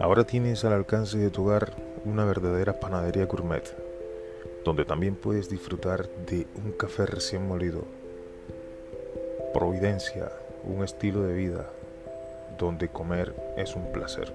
Ahora tienes al alcance de tu hogar una verdadera panadería gourmet, donde también puedes disfrutar de un café recién molido. Providencia, un estilo de vida donde comer es un placer.